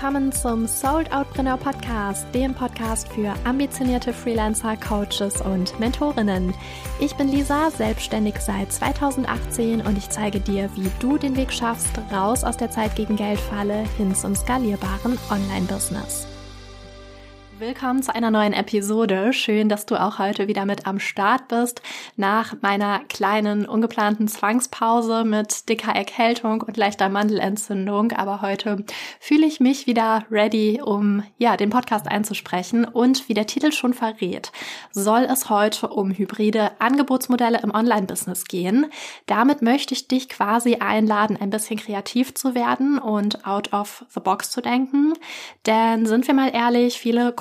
willkommen zum Sold Outpreneur Podcast, dem Podcast für ambitionierte Freelancer, Coaches und Mentorinnen. Ich bin Lisa, selbstständig seit 2018 und ich zeige dir, wie du den Weg schaffst, raus aus der Zeit gegen Geldfalle hin zum skalierbaren Online-Business. Willkommen zu einer neuen Episode. Schön, dass du auch heute wieder mit am Start bist. Nach meiner kleinen ungeplanten Zwangspause mit dicker Erkältung und leichter Mandelentzündung. Aber heute fühle ich mich wieder ready, um ja den Podcast einzusprechen. Und wie der Titel schon verrät, soll es heute um hybride Angebotsmodelle im Online-Business gehen. Damit möchte ich dich quasi einladen, ein bisschen kreativ zu werden und out of the box zu denken. Denn sind wir mal ehrlich, viele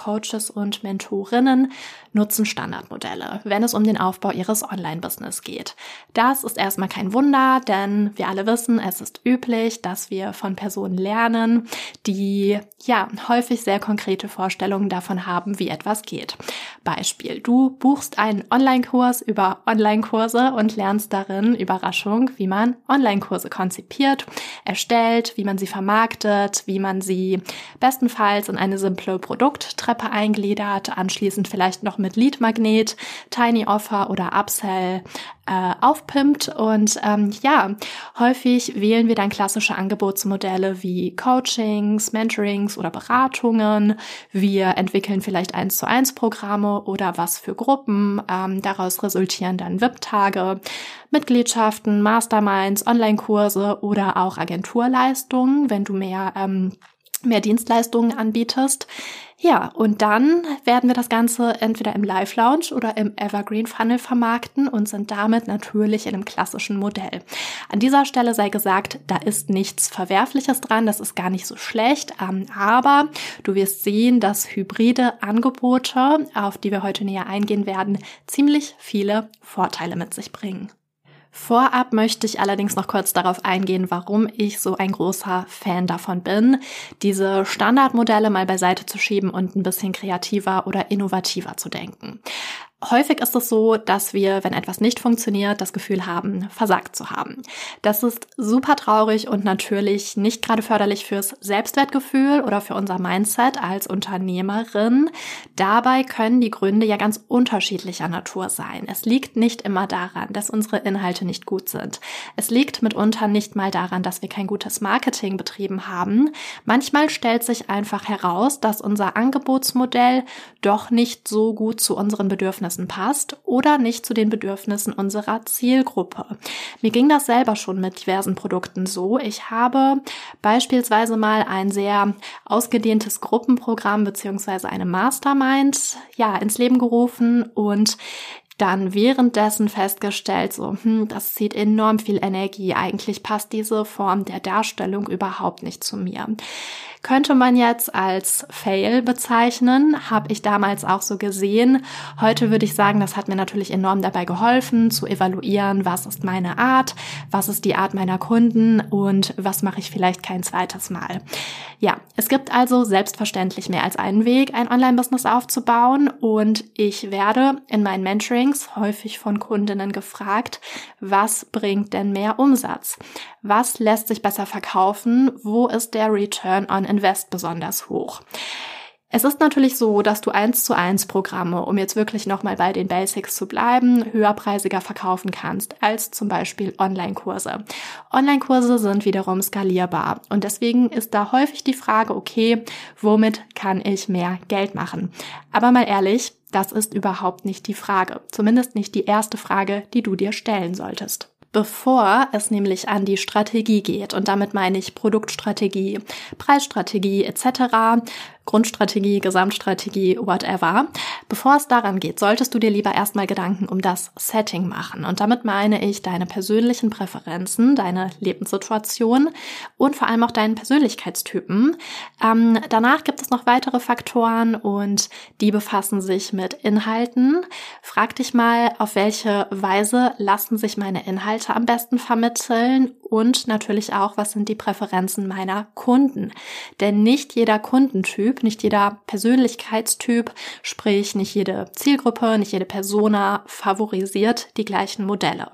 und Mentorinnen nutzen Standardmodelle, wenn es um den Aufbau ihres Online-Business geht. Das ist erstmal kein Wunder, denn wir alle wissen, es ist üblich, dass wir von Personen lernen, die ja häufig sehr konkrete Vorstellungen davon haben, wie etwas geht. Beispiel, du buchst einen Online-Kurs über Online-Kurse und lernst darin, Überraschung, wie man Online-Kurse konzipiert, erstellt, wie man sie vermarktet, wie man sie bestenfalls in eine simple Produkttreppe eingliedert, anschließend vielleicht noch mit Lead Magnet, Tiny Offer oder Upsell äh, aufpimpt. Und ähm, ja, häufig wählen wir dann klassische Angebotsmodelle wie Coachings, Mentorings oder Beratungen. Wir entwickeln vielleicht eins zu eins Programme oder was für Gruppen. Ähm, daraus resultieren dann VIP-Tage, Mitgliedschaften, Masterminds, Online-Kurse oder auch Agenturleistungen, wenn du mehr ähm, mehr Dienstleistungen anbietest. Ja, und dann werden wir das Ganze entweder im Live Lounge oder im Evergreen Funnel vermarkten und sind damit natürlich in einem klassischen Modell. An dieser Stelle sei gesagt, da ist nichts Verwerfliches dran, das ist gar nicht so schlecht, ähm, aber du wirst sehen, dass hybride Angebote, auf die wir heute näher eingehen werden, ziemlich viele Vorteile mit sich bringen. Vorab möchte ich allerdings noch kurz darauf eingehen, warum ich so ein großer Fan davon bin, diese Standardmodelle mal beiseite zu schieben und ein bisschen kreativer oder innovativer zu denken. Häufig ist es so, dass wir, wenn etwas nicht funktioniert, das Gefühl haben, versagt zu haben. Das ist super traurig und natürlich nicht gerade förderlich fürs Selbstwertgefühl oder für unser Mindset als Unternehmerin. Dabei können die Gründe ja ganz unterschiedlicher Natur sein. Es liegt nicht immer daran, dass unsere Inhalte nicht gut sind. Es liegt mitunter nicht mal daran, dass wir kein gutes Marketing betrieben haben. Manchmal stellt sich einfach heraus, dass unser Angebotsmodell doch nicht so gut zu unseren Bedürfnissen Bedürfnissen passt oder nicht zu den Bedürfnissen unserer Zielgruppe. Mir ging das selber schon mit diversen Produkten so. Ich habe beispielsweise mal ein sehr ausgedehntes Gruppenprogramm beziehungsweise eine Mastermind ja ins Leben gerufen und dann währenddessen festgestellt, so, hm, das zieht enorm viel Energie. Eigentlich passt diese Form der Darstellung überhaupt nicht zu mir könnte man jetzt als Fail bezeichnen, habe ich damals auch so gesehen. Heute würde ich sagen, das hat mir natürlich enorm dabei geholfen, zu evaluieren, was ist meine Art, was ist die Art meiner Kunden und was mache ich vielleicht kein zweites Mal. Ja, es gibt also selbstverständlich mehr als einen Weg, ein Online-Business aufzubauen und ich werde in meinen Mentorings häufig von Kundinnen gefragt, was bringt denn mehr Umsatz? Was lässt sich besser verkaufen? Wo ist der Return on Invest besonders hoch? Es ist natürlich so, dass du eins zu eins Programme, um jetzt wirklich nochmal bei den Basics zu bleiben, höherpreisiger verkaufen kannst als zum Beispiel Online-Kurse. Online-Kurse sind wiederum skalierbar und deswegen ist da häufig die Frage, okay, womit kann ich mehr Geld machen? Aber mal ehrlich, das ist überhaupt nicht die Frage. Zumindest nicht die erste Frage, die du dir stellen solltest bevor es nämlich an die Strategie geht. Und damit meine ich Produktstrategie, Preisstrategie etc. Grundstrategie, Gesamtstrategie, whatever. Bevor es daran geht, solltest du dir lieber erstmal Gedanken um das Setting machen. Und damit meine ich deine persönlichen Präferenzen, deine Lebenssituation und vor allem auch deinen Persönlichkeitstypen. Ähm, danach gibt es noch weitere Faktoren und die befassen sich mit Inhalten. Frag dich mal, auf welche Weise lassen sich meine Inhalte am besten vermitteln und natürlich auch, was sind die Präferenzen meiner Kunden. Denn nicht jeder Kundentyp, nicht jeder Persönlichkeitstyp, sprich nicht jede Zielgruppe, nicht jede Persona favorisiert die gleichen Modelle.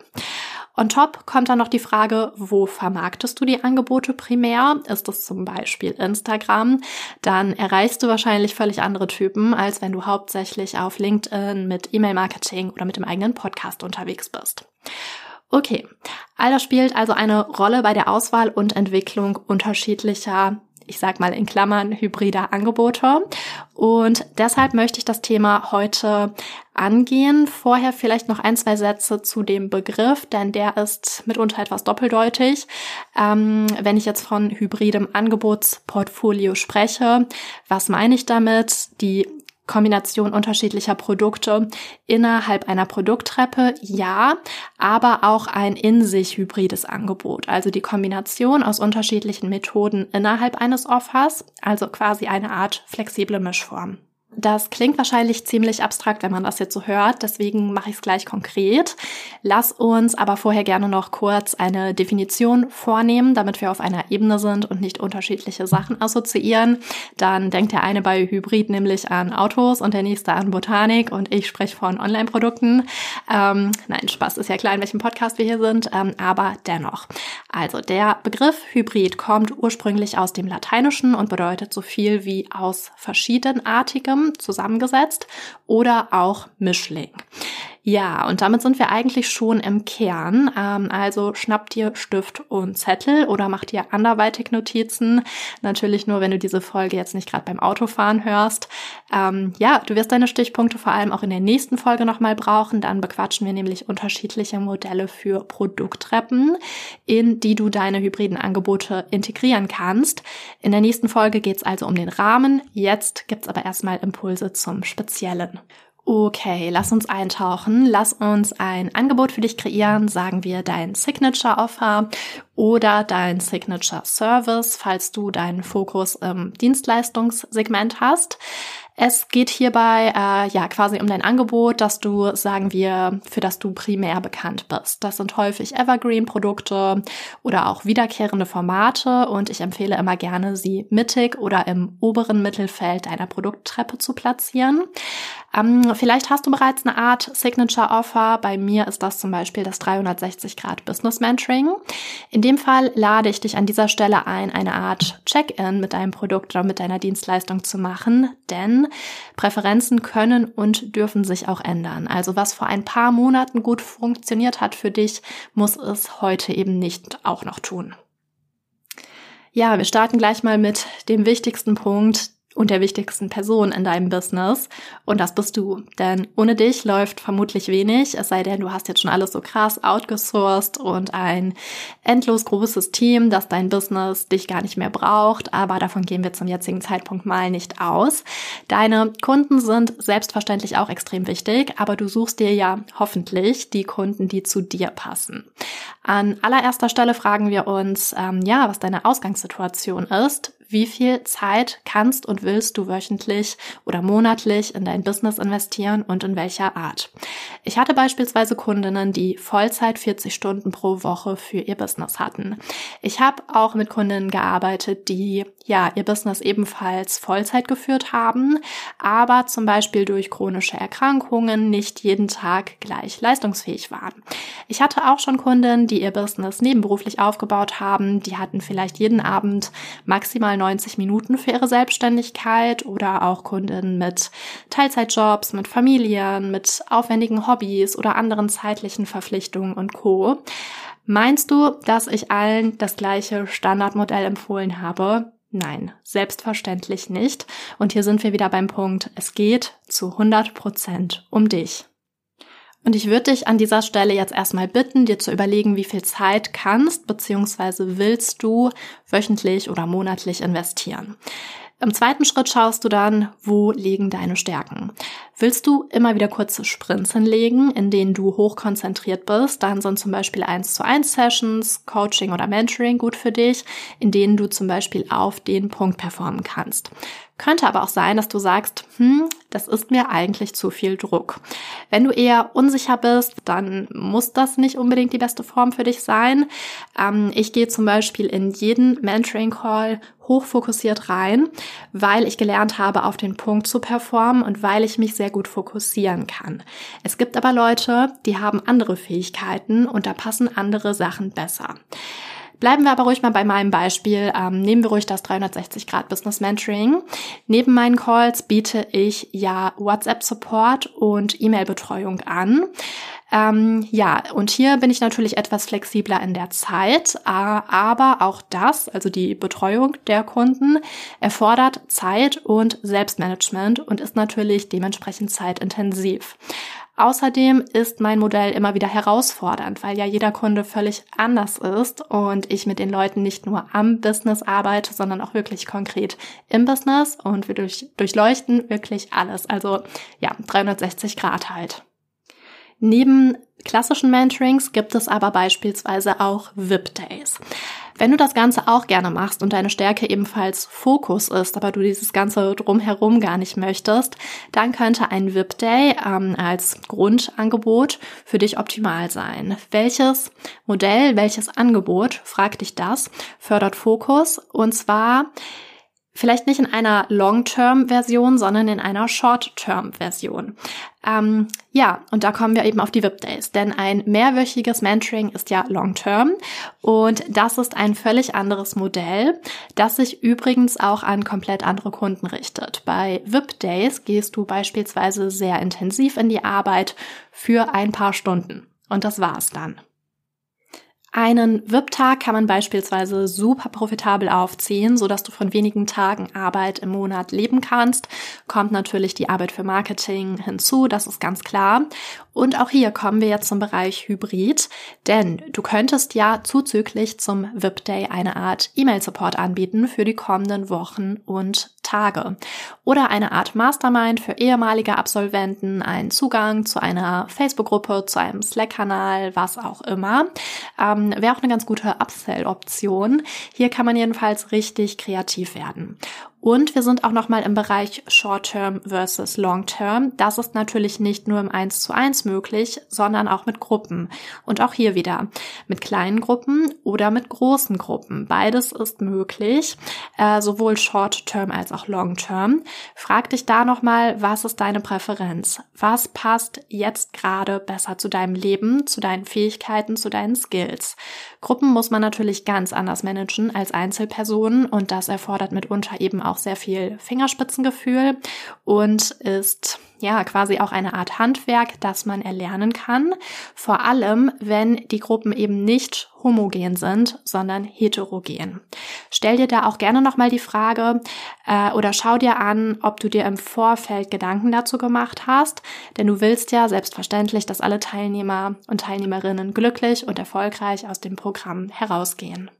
On top kommt dann noch die Frage, wo vermarktest du die Angebote primär? Ist es zum Beispiel Instagram? Dann erreichst du wahrscheinlich völlig andere Typen, als wenn du hauptsächlich auf LinkedIn mit E-Mail-Marketing oder mit dem eigenen Podcast unterwegs bist. Okay, all das spielt also eine Rolle bei der Auswahl und Entwicklung unterschiedlicher ich sag mal in Klammern, hybrider Angebote. Und deshalb möchte ich das Thema heute angehen. Vorher vielleicht noch ein, zwei Sätze zu dem Begriff, denn der ist mitunter etwas doppeldeutig. Ähm, wenn ich jetzt von hybridem Angebotsportfolio spreche, was meine ich damit? Die Kombination unterschiedlicher Produkte innerhalb einer Produkttreppe, ja, aber auch ein in sich hybrides Angebot, also die Kombination aus unterschiedlichen Methoden innerhalb eines Offers, also quasi eine Art flexible Mischform. Das klingt wahrscheinlich ziemlich abstrakt, wenn man das jetzt so hört, deswegen mache ich es gleich konkret. Lass uns aber vorher gerne noch kurz eine Definition vornehmen, damit wir auf einer Ebene sind und nicht unterschiedliche Sachen assoziieren. Dann denkt der eine bei Hybrid nämlich an Autos und der nächste an Botanik und ich spreche von Online-Produkten. Ähm, nein, Spaß ist ja klar, in welchem Podcast wir hier sind, ähm, aber dennoch. Also der Begriff Hybrid kommt ursprünglich aus dem Lateinischen und bedeutet so viel wie aus verschiedenartigem zusammengesetzt oder auch Mischling. Ja, und damit sind wir eigentlich schon im Kern. Ähm, also schnapp dir Stift und Zettel oder mach dir anderweitig Notizen. Natürlich nur, wenn du diese Folge jetzt nicht gerade beim Autofahren hörst. Ähm, ja, du wirst deine Stichpunkte vor allem auch in der nächsten Folge nochmal brauchen. Dann bequatschen wir nämlich unterschiedliche Modelle für Produkttreppen, in die du deine hybriden Angebote integrieren kannst. In der nächsten Folge geht's also um den Rahmen. Jetzt gibt's aber erstmal Impulse zum Speziellen. Okay, lass uns eintauchen. Lass uns ein Angebot für dich kreieren, sagen wir dein Signature Offer oder dein Signature Service, falls du deinen Fokus im Dienstleistungssegment hast. Es geht hierbei äh, ja quasi um dein Angebot, dass du, sagen wir, für das du primär bekannt bist. Das sind häufig Evergreen-Produkte oder auch wiederkehrende Formate und ich empfehle immer gerne, sie mittig oder im oberen Mittelfeld deiner Produkttreppe zu platzieren. Ähm, vielleicht hast du bereits eine Art Signature Offer. Bei mir ist das zum Beispiel das 360 Grad Business Mentoring. In dem Fall lade ich dich an dieser Stelle ein, eine Art Check-in mit deinem Produkt oder mit deiner Dienstleistung zu machen, denn Präferenzen können und dürfen sich auch ändern. Also was vor ein paar Monaten gut funktioniert hat für dich, muss es heute eben nicht auch noch tun. Ja, wir starten gleich mal mit dem wichtigsten Punkt, und der wichtigsten Person in deinem Business. Und das bist du. Denn ohne dich läuft vermutlich wenig, es sei denn, du hast jetzt schon alles so krass outgesourced und ein endlos großes Team, das dein Business dich gar nicht mehr braucht. Aber davon gehen wir zum jetzigen Zeitpunkt mal nicht aus. Deine Kunden sind selbstverständlich auch extrem wichtig, aber du suchst dir ja hoffentlich die Kunden, die zu dir passen. An allererster Stelle fragen wir uns, ähm, ja, was deine Ausgangssituation ist wie viel Zeit kannst und willst du wöchentlich oder monatlich in dein Business investieren und in welcher Art. Ich hatte beispielsweise Kundinnen, die Vollzeit 40 Stunden pro Woche für ihr Business hatten. Ich habe auch mit Kundinnen gearbeitet, die ja ihr Business ebenfalls Vollzeit geführt haben, aber zum Beispiel durch chronische Erkrankungen nicht jeden Tag gleich leistungsfähig waren. Ich hatte auch schon Kundinnen, die ihr Business nebenberuflich aufgebaut haben, die hatten vielleicht jeden Abend maximal maximal 90 Minuten für ihre Selbstständigkeit oder auch Kunden mit Teilzeitjobs, mit Familien, mit aufwendigen Hobbys oder anderen zeitlichen Verpflichtungen und Co. Meinst du, dass ich allen das gleiche Standardmodell empfohlen habe? Nein, selbstverständlich nicht. Und hier sind wir wieder beim Punkt, es geht zu 100 Prozent um dich. Und ich würde dich an dieser Stelle jetzt erstmal bitten, dir zu überlegen, wie viel Zeit kannst bzw. willst du wöchentlich oder monatlich investieren. Im zweiten Schritt schaust du dann, wo liegen deine Stärken. Willst du immer wieder kurze Sprints hinlegen, in denen du hochkonzentriert bist, dann sind zum Beispiel 1 zu 1 Sessions, Coaching oder Mentoring gut für dich, in denen du zum Beispiel auf den Punkt performen kannst. Könnte aber auch sein, dass du sagst, hm, das ist mir eigentlich zu viel Druck. Wenn du eher unsicher bist, dann muss das nicht unbedingt die beste Form für dich sein. Ähm, ich gehe zum Beispiel in jeden Mentoring-Call hochfokussiert rein, weil ich gelernt habe, auf den Punkt zu performen und weil ich mich sehr gut fokussieren kann. Es gibt aber Leute, die haben andere Fähigkeiten und da passen andere Sachen besser. Bleiben wir aber ruhig mal bei meinem Beispiel. Ähm, nehmen wir ruhig das 360 Grad Business Mentoring. Neben meinen Calls biete ich ja WhatsApp Support und E-Mail-Betreuung an. Ähm, ja, und hier bin ich natürlich etwas flexibler in der Zeit, aber auch das, also die Betreuung der Kunden, erfordert Zeit und Selbstmanagement und ist natürlich dementsprechend zeitintensiv. Außerdem ist mein Modell immer wieder herausfordernd, weil ja jeder Kunde völlig anders ist und ich mit den Leuten nicht nur am Business arbeite, sondern auch wirklich konkret im Business und wir durch, durchleuchten wirklich alles. Also ja, 360 Grad halt. Neben klassischen Mentorings gibt es aber beispielsweise auch VIP-Days. Wenn du das Ganze auch gerne machst und deine Stärke ebenfalls Fokus ist, aber du dieses Ganze drumherum gar nicht möchtest, dann könnte ein VIP-Day ähm, als Grundangebot für dich optimal sein. Welches Modell, welches Angebot, frag dich das, fördert Fokus und zwar Vielleicht nicht in einer Long-Term-Version, sondern in einer Short-Term-Version. Ähm, ja, und da kommen wir eben auf die VIP-Days, denn ein mehrwöchiges Mentoring ist ja Long-Term und das ist ein völlig anderes Modell, das sich übrigens auch an komplett andere Kunden richtet. Bei VIP-Days gehst du beispielsweise sehr intensiv in die Arbeit für ein paar Stunden und das war's dann. Einen VIP-Tag kann man beispielsweise super profitabel aufziehen, so dass du von wenigen Tagen Arbeit im Monat leben kannst. Kommt natürlich die Arbeit für Marketing hinzu, das ist ganz klar. Und auch hier kommen wir jetzt zum Bereich Hybrid, denn du könntest ja zuzüglich zum VIP-Day eine Art E-Mail-Support anbieten für die kommenden Wochen und Tage. Oder eine Art Mastermind für ehemalige Absolventen, einen Zugang zu einer Facebook-Gruppe, zu einem Slack-Kanal, was auch immer. Ähm, Wäre auch eine ganz gute Upsell-Option. Hier kann man jedenfalls richtig kreativ werden. Und wir sind auch nochmal im Bereich Short-Term versus Long-Term. Das ist natürlich nicht nur im 1 zu 1 möglich, sondern auch mit Gruppen. Und auch hier wieder mit kleinen Gruppen oder mit großen Gruppen. Beides ist möglich, äh, sowohl Short-Term als auch Long-Term. Frag dich da nochmal, was ist deine Präferenz? Was passt jetzt gerade besser zu deinem Leben, zu deinen Fähigkeiten, zu deinen Skills? Gruppen muss man natürlich ganz anders managen als Einzelpersonen und das erfordert mitunter eben auch auch sehr viel Fingerspitzengefühl und ist ja quasi auch eine Art Handwerk, das man erlernen kann. Vor allem, wenn die Gruppen eben nicht homogen sind, sondern heterogen. Stell dir da auch gerne nochmal die Frage äh, oder schau dir an, ob du dir im Vorfeld Gedanken dazu gemacht hast, denn du willst ja selbstverständlich, dass alle Teilnehmer und Teilnehmerinnen glücklich und erfolgreich aus dem Programm herausgehen.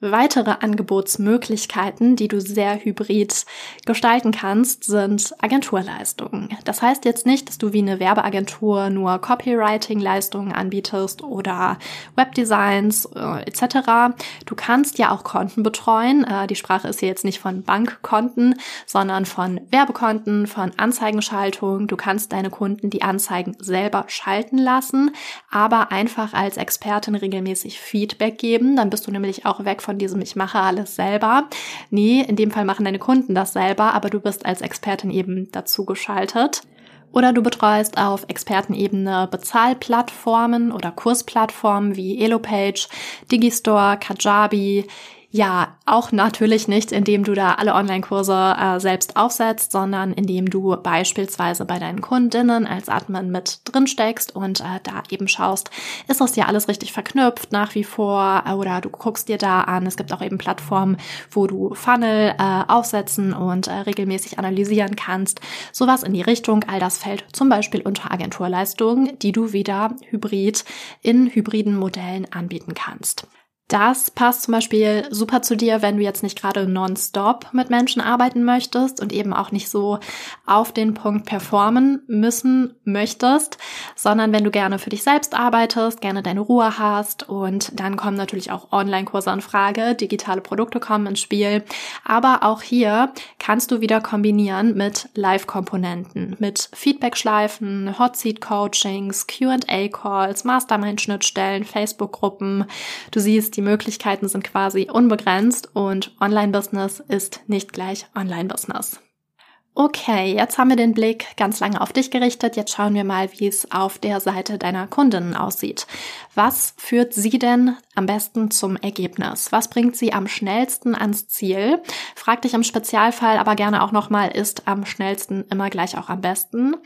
Weitere Angebotsmöglichkeiten, die du sehr hybrid gestalten kannst, sind Agenturleistungen. Das heißt jetzt nicht, dass du wie eine Werbeagentur nur Copywriting-Leistungen anbietest oder Webdesigns äh, etc. Du kannst ja auch Konten betreuen. Äh, die Sprache ist hier jetzt nicht von Bankkonten, sondern von Werbekonten, von Anzeigenschaltung. Du kannst deine Kunden die Anzeigen selber schalten lassen, aber einfach als Expertin regelmäßig Feedback geben. Dann bist du nämlich auch weg von diesem Ich mache alles selber. Nee, in dem Fall machen deine Kunden das selber, aber du bist als Expertin eben dazu geschaltet. Oder du betreust auf Expertenebene Bezahlplattformen oder Kursplattformen wie Elopage, Digistore, Kajabi, ja, auch natürlich nicht, indem du da alle Online-Kurse äh, selbst aufsetzt, sondern indem du beispielsweise bei deinen Kundinnen als Admin mit drin steckst und äh, da eben schaust, ist das ja alles richtig verknüpft nach wie vor äh, oder du guckst dir da an. Es gibt auch eben Plattformen, wo du Funnel äh, aufsetzen und äh, regelmäßig analysieren kannst. Sowas in die Richtung, all das fällt zum Beispiel unter Agenturleistungen, die du wieder hybrid in hybriden Modellen anbieten kannst. Das passt zum Beispiel super zu dir, wenn du jetzt nicht gerade nonstop mit Menschen arbeiten möchtest und eben auch nicht so auf den Punkt performen müssen möchtest, sondern wenn du gerne für dich selbst arbeitest, gerne deine Ruhe hast und dann kommen natürlich auch Online-Kurse in Frage, digitale Produkte kommen ins Spiel. Aber auch hier kannst du wieder kombinieren mit Live-Komponenten, mit Feedback-Schleifen, Hot-Seat-Coachings, Q&A-Calls, Mastermind-Schnittstellen, Facebook-Gruppen. Du siehst, die Möglichkeiten sind quasi unbegrenzt und Online-Business ist nicht gleich Online-Business. Okay, jetzt haben wir den Blick ganz lange auf dich gerichtet. Jetzt schauen wir mal, wie es auf der Seite deiner Kundinnen aussieht. Was führt sie denn am besten zum Ergebnis? Was bringt sie am schnellsten ans Ziel? Frag dich im Spezialfall aber gerne auch nochmal, ist am schnellsten immer gleich auch am besten?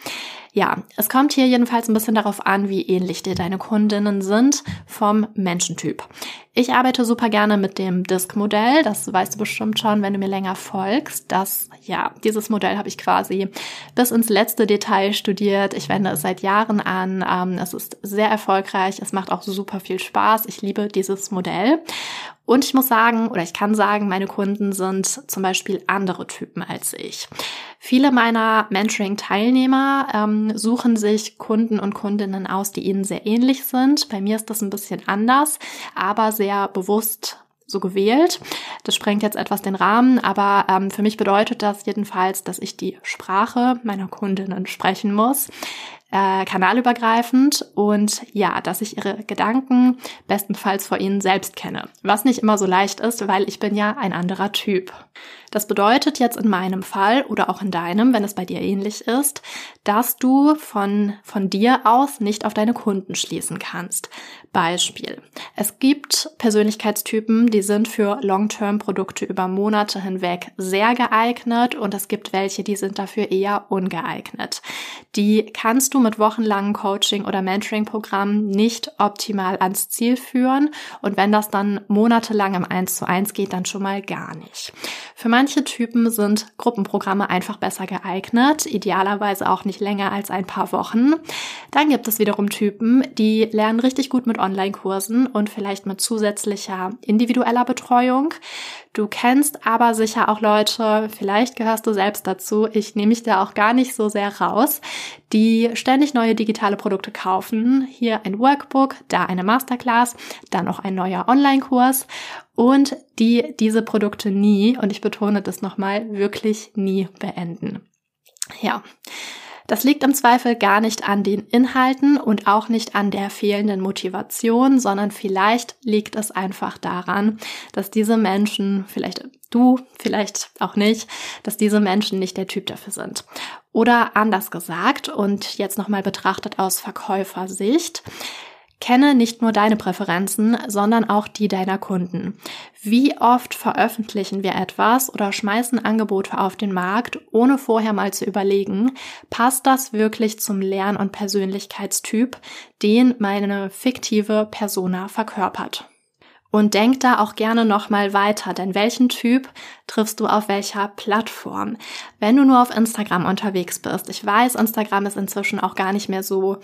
Ja, es kommt hier jedenfalls ein bisschen darauf an, wie ähnlich dir deine Kundinnen sind vom Menschentyp. Ich arbeite super gerne mit dem Disk-Modell. Das weißt du bestimmt schon, wenn du mir länger folgst. Das, ja, dieses Modell habe ich quasi bis ins letzte Detail studiert. Ich wende es seit Jahren an. Ähm, es ist sehr erfolgreich. Es macht auch super viel Spaß. Ich liebe dieses Modell. Und ich muss sagen, oder ich kann sagen, meine Kunden sind zum Beispiel andere Typen als ich. Viele meiner Mentoring-Teilnehmer ähm, suchen sich Kunden und Kundinnen aus, die ihnen sehr ähnlich sind. Bei mir ist das ein bisschen anders, aber sehr bewusst so gewählt. Das sprengt jetzt etwas den Rahmen, aber ähm, für mich bedeutet das jedenfalls, dass ich die Sprache meiner Kundinnen sprechen muss äh, kanalübergreifend und ja, dass ich ihre Gedanken bestenfalls vor ihnen selbst kenne. Was nicht immer so leicht ist, weil ich bin ja ein anderer Typ. Das bedeutet jetzt in meinem Fall oder auch in deinem, wenn es bei dir ähnlich ist, dass du von, von dir aus nicht auf deine Kunden schließen kannst. Beispiel. Es gibt Persönlichkeitstypen, die sind für Long-Term-Produkte über Monate hinweg sehr geeignet und es gibt welche, die sind dafür eher ungeeignet. Die kannst du mit wochenlangen Coaching- oder Mentoring-Programmen nicht optimal ans Ziel führen und wenn das dann monatelang im 1 zu 1 geht, dann schon mal gar nicht. Für manche Typen sind Gruppenprogramme einfach besser geeignet, idealerweise auch nicht länger als ein paar Wochen. Dann gibt es wiederum Typen, die lernen richtig gut mit Online-Kursen und vielleicht mit zusätzlicher individueller Betreuung. Du kennst aber sicher auch Leute, vielleicht gehörst du selbst dazu, ich nehme mich da auch gar nicht so sehr raus, die ständig neue digitale Produkte kaufen. Hier ein Workbook, da eine Masterclass, dann noch ein neuer Online-Kurs und die diese Produkte nie, und ich betone das nochmal, wirklich nie beenden. Ja. Das liegt im Zweifel gar nicht an den Inhalten und auch nicht an der fehlenden Motivation, sondern vielleicht liegt es einfach daran, dass diese Menschen, vielleicht du, vielleicht auch nicht, dass diese Menschen nicht der Typ dafür sind. Oder anders gesagt und jetzt nochmal betrachtet aus Verkäufersicht, Kenne nicht nur deine Präferenzen, sondern auch die deiner Kunden. Wie oft veröffentlichen wir etwas oder schmeißen Angebote auf den Markt, ohne vorher mal zu überlegen, passt das wirklich zum Lern- und Persönlichkeitstyp, den meine fiktive Persona verkörpert? Und denk da auch gerne nochmal weiter, denn welchen Typ triffst du auf welcher Plattform? Wenn du nur auf Instagram unterwegs bist, ich weiß, Instagram ist inzwischen auch gar nicht mehr so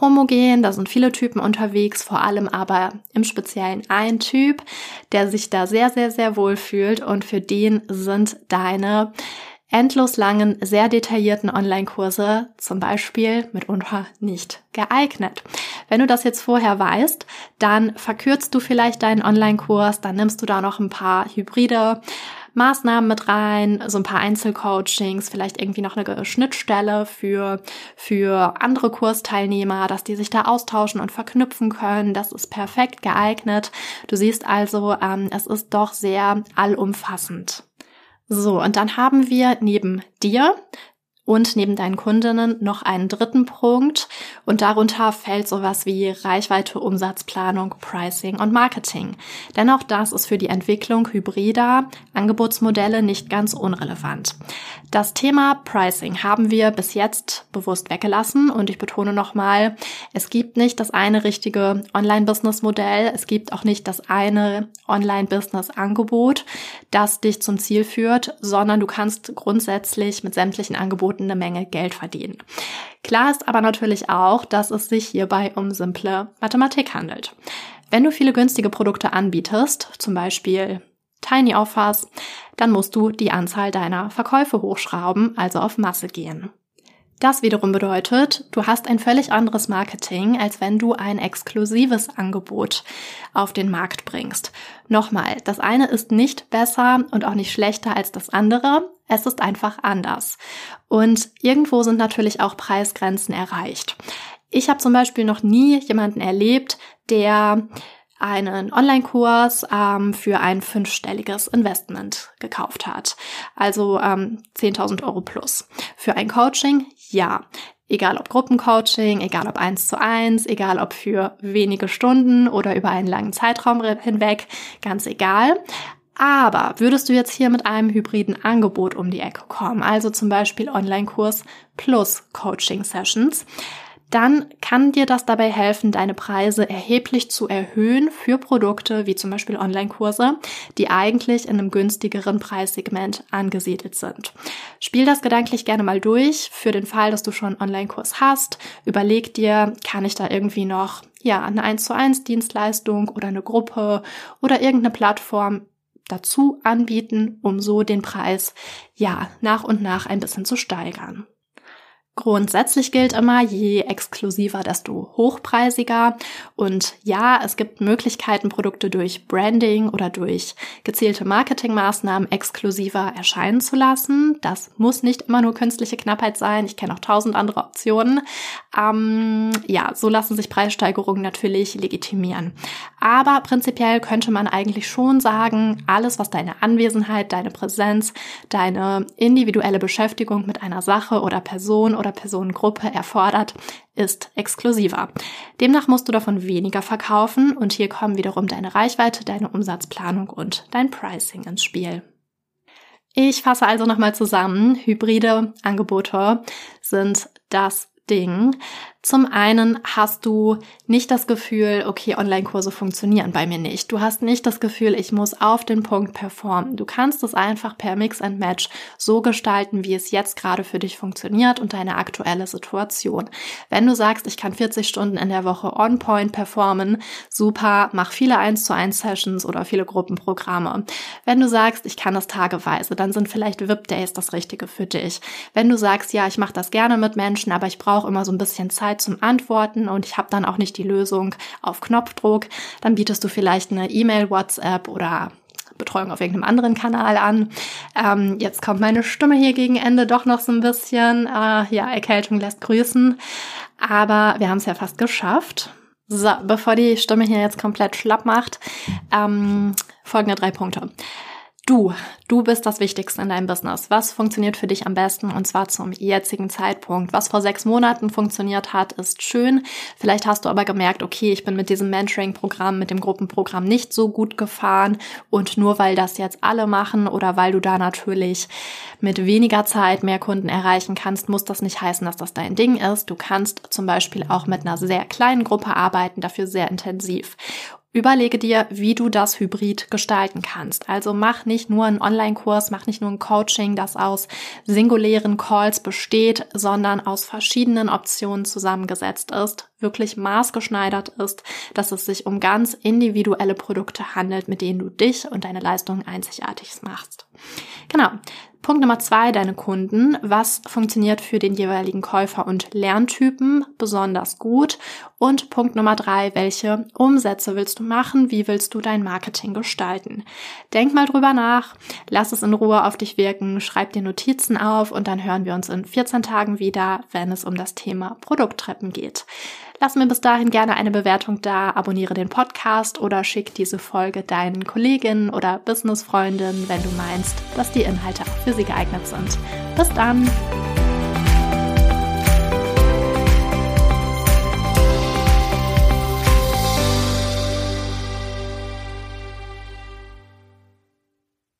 homogen, da sind viele Typen unterwegs, vor allem aber im Speziellen ein Typ, der sich da sehr, sehr, sehr wohl fühlt und für den sind deine endlos langen, sehr detaillierten Online-Kurse zum Beispiel mitunter nicht geeignet. Wenn du das jetzt vorher weißt, dann verkürzt du vielleicht deinen Online-Kurs, dann nimmst du da noch ein paar hybride Maßnahmen mit rein, so ein paar Einzelcoachings, vielleicht irgendwie noch eine Schnittstelle für, für andere Kursteilnehmer, dass die sich da austauschen und verknüpfen können. Das ist perfekt geeignet. Du siehst also, ähm, es ist doch sehr allumfassend. So, und dann haben wir neben dir und neben deinen Kundinnen noch einen dritten Punkt und darunter fällt sowas wie Reichweite, Umsatzplanung, Pricing und Marketing. Denn auch das ist für die Entwicklung hybrider Angebotsmodelle nicht ganz unrelevant. Das Thema Pricing haben wir bis jetzt bewusst weggelassen und ich betone nochmal, es gibt nicht das eine richtige Online-Business-Modell, es gibt auch nicht das eine Online-Business-Angebot, das dich zum Ziel führt, sondern du kannst grundsätzlich mit sämtlichen Angeboten Angeboten eine Menge Geld verdienen. Klar ist aber natürlich auch, dass es sich hierbei um simple Mathematik handelt. Wenn du viele günstige Produkte anbietest, zum Beispiel Tiny Offers, dann musst du die Anzahl deiner Verkäufe hochschrauben, also auf Masse gehen. Das wiederum bedeutet, du hast ein völlig anderes Marketing, als wenn du ein exklusives Angebot auf den Markt bringst. Nochmal, das eine ist nicht besser und auch nicht schlechter als das andere. Es ist einfach anders. Und irgendwo sind natürlich auch Preisgrenzen erreicht. Ich habe zum Beispiel noch nie jemanden erlebt, der einen Online-Kurs ähm, für ein fünfstelliges Investment gekauft hat. Also ähm, 10.000 Euro plus. Für ein Coaching, ja. Egal ob Gruppencoaching, egal ob eins zu eins, egal ob für wenige Stunden oder über einen langen Zeitraum hinweg, ganz egal. Aber würdest du jetzt hier mit einem hybriden Angebot um die Ecke kommen, also zum Beispiel Online-Kurs plus Coaching-Sessions, dann kann dir das dabei helfen, deine Preise erheblich zu erhöhen für Produkte wie zum Beispiel Online-Kurse, die eigentlich in einem günstigeren Preissegment angesiedelt sind. Spiel das gedanklich gerne mal durch für den Fall, dass du schon einen Online-Kurs hast. Überleg dir, kann ich da irgendwie noch ja, eine 1 zu 1 Dienstleistung oder eine Gruppe oder irgendeine Plattform dazu anbieten, um so den Preis ja nach und nach ein bisschen zu steigern. Grundsätzlich gilt immer, je exklusiver, desto hochpreisiger. Und ja, es gibt Möglichkeiten, Produkte durch Branding oder durch gezielte Marketingmaßnahmen exklusiver erscheinen zu lassen. Das muss nicht immer nur künstliche Knappheit sein. Ich kenne auch tausend andere Optionen. Ähm, ja, so lassen sich Preissteigerungen natürlich legitimieren. Aber prinzipiell könnte man eigentlich schon sagen, alles, was deine Anwesenheit, deine Präsenz, deine individuelle Beschäftigung mit einer Sache oder Person oder Personengruppe erfordert, ist exklusiver. Demnach musst du davon weniger verkaufen und hier kommen wiederum deine Reichweite, deine Umsatzplanung und dein Pricing ins Spiel. Ich fasse also nochmal zusammen. Hybride Angebote sind das Ding. Zum einen hast du nicht das Gefühl, okay, Online-Kurse funktionieren bei mir nicht. Du hast nicht das Gefühl, ich muss auf den Punkt performen. Du kannst es einfach per Mix and Match so gestalten, wie es jetzt gerade für dich funktioniert und deine aktuelle Situation. Wenn du sagst, ich kann 40 Stunden in der Woche on point performen, super, mach viele 1 zu 1 Sessions oder viele Gruppenprogramme. Wenn du sagst, ich kann das tageweise, dann sind vielleicht VIP Days das richtige für dich. Wenn du sagst, ja, ich mache das gerne mit Menschen, aber ich brauche immer so ein bisschen Zeit Zeit zum Antworten und ich habe dann auch nicht die Lösung auf Knopfdruck, dann bietest du vielleicht eine E-Mail, WhatsApp oder Betreuung auf irgendeinem anderen Kanal an. Ähm, jetzt kommt meine Stimme hier gegen Ende doch noch so ein bisschen. Äh, ja, Erkältung lässt grüßen. Aber wir haben es ja fast geschafft. So, bevor die Stimme hier jetzt komplett schlapp macht, ähm, folgende drei Punkte. Du, du bist das Wichtigste in deinem Business. Was funktioniert für dich am besten und zwar zum jetzigen Zeitpunkt? Was vor sechs Monaten funktioniert hat, ist schön. Vielleicht hast du aber gemerkt, okay, ich bin mit diesem Mentoring-Programm, mit dem Gruppenprogramm nicht so gut gefahren und nur weil das jetzt alle machen oder weil du da natürlich mit weniger Zeit mehr Kunden erreichen kannst, muss das nicht heißen, dass das dein Ding ist. Du kannst zum Beispiel auch mit einer sehr kleinen Gruppe arbeiten, dafür sehr intensiv. Überlege dir, wie du das hybrid gestalten kannst. Also mach nicht nur einen Online-Kurs, mach nicht nur ein Coaching, das aus singulären Calls besteht, sondern aus verschiedenen Optionen zusammengesetzt ist, wirklich maßgeschneidert ist, dass es sich um ganz individuelle Produkte handelt, mit denen du dich und deine Leistungen einzigartig machst. Genau. Punkt Nummer zwei, deine Kunden. Was funktioniert für den jeweiligen Käufer und Lerntypen besonders gut? Und Punkt Nummer drei, welche Umsätze willst du machen? Wie willst du dein Marketing gestalten? Denk mal drüber nach, lass es in Ruhe auf dich wirken, schreib dir Notizen auf und dann hören wir uns in 14 Tagen wieder, wenn es um das Thema Produkttreppen geht. Lass mir bis dahin gerne eine Bewertung da, abonniere den Podcast oder schick diese Folge deinen Kolleginnen oder Businessfreundinnen, wenn du meinst, dass die Inhalte auch für sie geeignet sind. Bis dann!